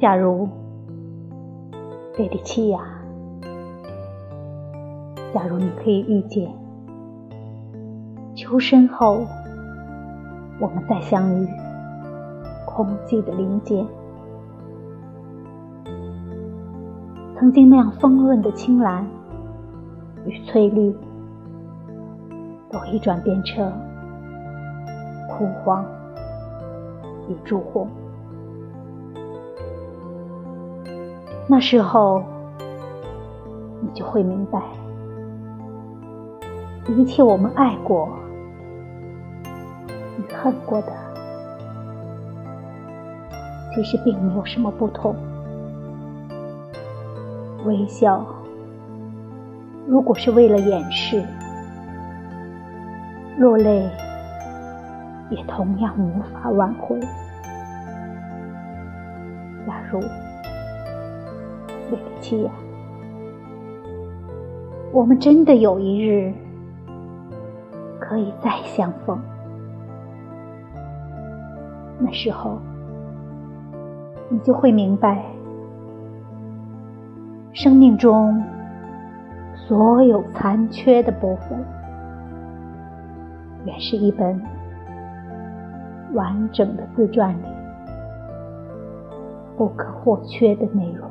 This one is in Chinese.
假如，贝蒂奇亚，假如你可以遇见，秋深后，我们再相遇，空寂的林间，曾经那样丰润的青蓝与翠绿，都已转变成枯黄与朱红。那时候，你就会明白，一切我们爱过与恨过的，其实并没有什么不同。微笑，如果是为了掩饰；落泪，也同样无法挽回。假如。对不起呀，我们真的有一日可以再相逢。那时候，你就会明白，生命中所有残缺的部分，原是一本完整的自传里不可或缺的内容。